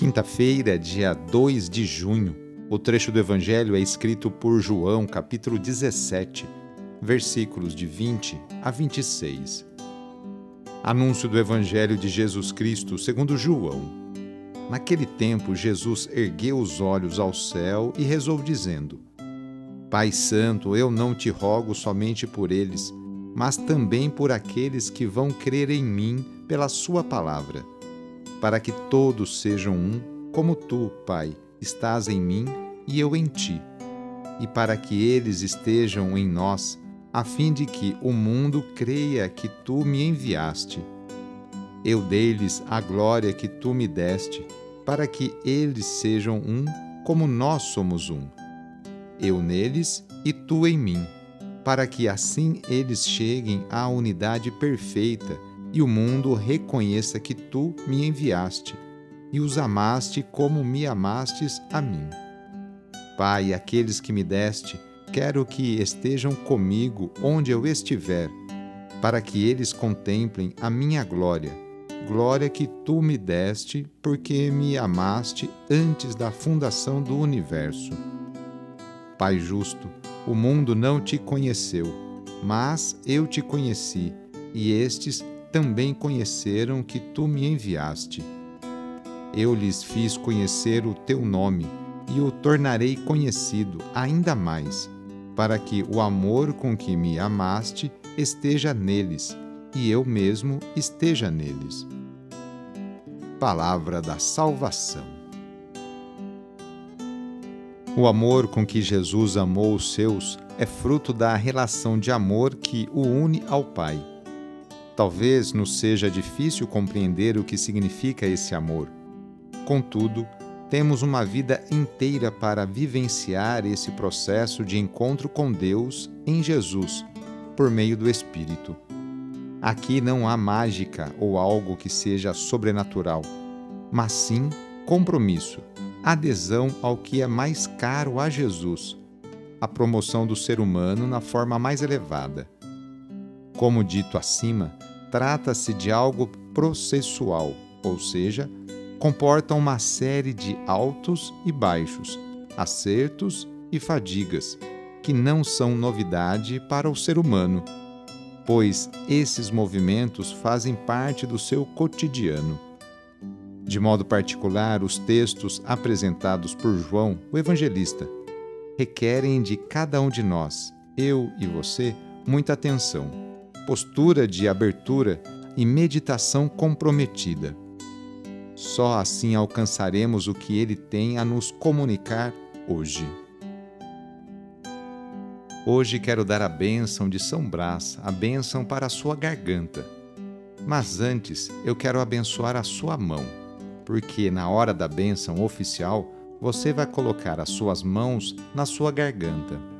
Quinta-feira, dia 2 de junho. O trecho do Evangelho é escrito por João, capítulo 17 versículos de 20 a 26. Anúncio do Evangelho de Jesus Cristo segundo João. Naquele tempo, Jesus ergueu os olhos ao céu e rezou, dizendo: Pai Santo, eu não te rogo somente por eles, mas também por aqueles que vão crer em mim pela Sua palavra, para que todos sejam um, como tu, Pai, estás em mim e eu em ti, e para que eles estejam em nós a fim de que o mundo creia que tu me enviaste. Eu dei-lhes a glória que tu me deste, para que eles sejam um, como nós somos um. Eu neles e tu em mim, para que assim eles cheguem à unidade perfeita e o mundo reconheça que tu me enviaste e os amaste como me amastes a mim. Pai, aqueles que me deste, Quero que estejam comigo onde eu estiver, para que eles contemplem a minha glória, glória que tu me deste, porque me amaste antes da fundação do universo. Pai justo, o mundo não te conheceu, mas eu te conheci, e estes também conheceram que tu me enviaste. Eu lhes fiz conhecer o teu nome, e o tornarei conhecido ainda mais para que o amor com que me amaste esteja neles e eu mesmo esteja neles. Palavra da Salvação. O amor com que Jesus amou os seus é fruto da relação de amor que o une ao Pai. Talvez nos seja difícil compreender o que significa esse amor. Contudo, temos uma vida inteira para vivenciar esse processo de encontro com Deus em Jesus, por meio do Espírito. Aqui não há mágica ou algo que seja sobrenatural, mas sim compromisso, adesão ao que é mais caro a Jesus, a promoção do ser humano na forma mais elevada. Como dito acima, trata-se de algo processual, ou seja, comportam uma série de altos e baixos, acertos e fadigas, que não são novidade para o ser humano, pois esses movimentos fazem parte do seu cotidiano. De modo particular, os textos apresentados por João, o evangelista, requerem de cada um de nós, eu e você, muita atenção, postura de abertura e meditação comprometida. Só assim alcançaremos o que Ele tem a nos comunicar hoje. Hoje quero dar a bênção de São Brás, a bênção para a sua garganta. Mas antes eu quero abençoar a sua mão, porque na hora da bênção oficial você vai colocar as suas mãos na sua garganta.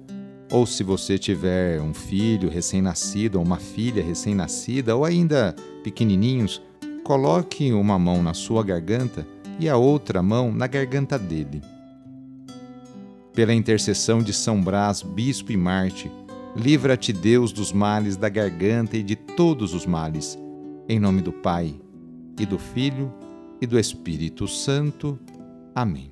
ou se você tiver um filho recém-nascido ou uma filha recém-nascida ou ainda pequenininhos, coloque uma mão na sua garganta e a outra mão na garganta dele. Pela intercessão de São Brás, bispo e Marte, livra-te Deus dos males da garganta e de todos os males. Em nome do Pai, e do Filho, e do Espírito Santo. Amém.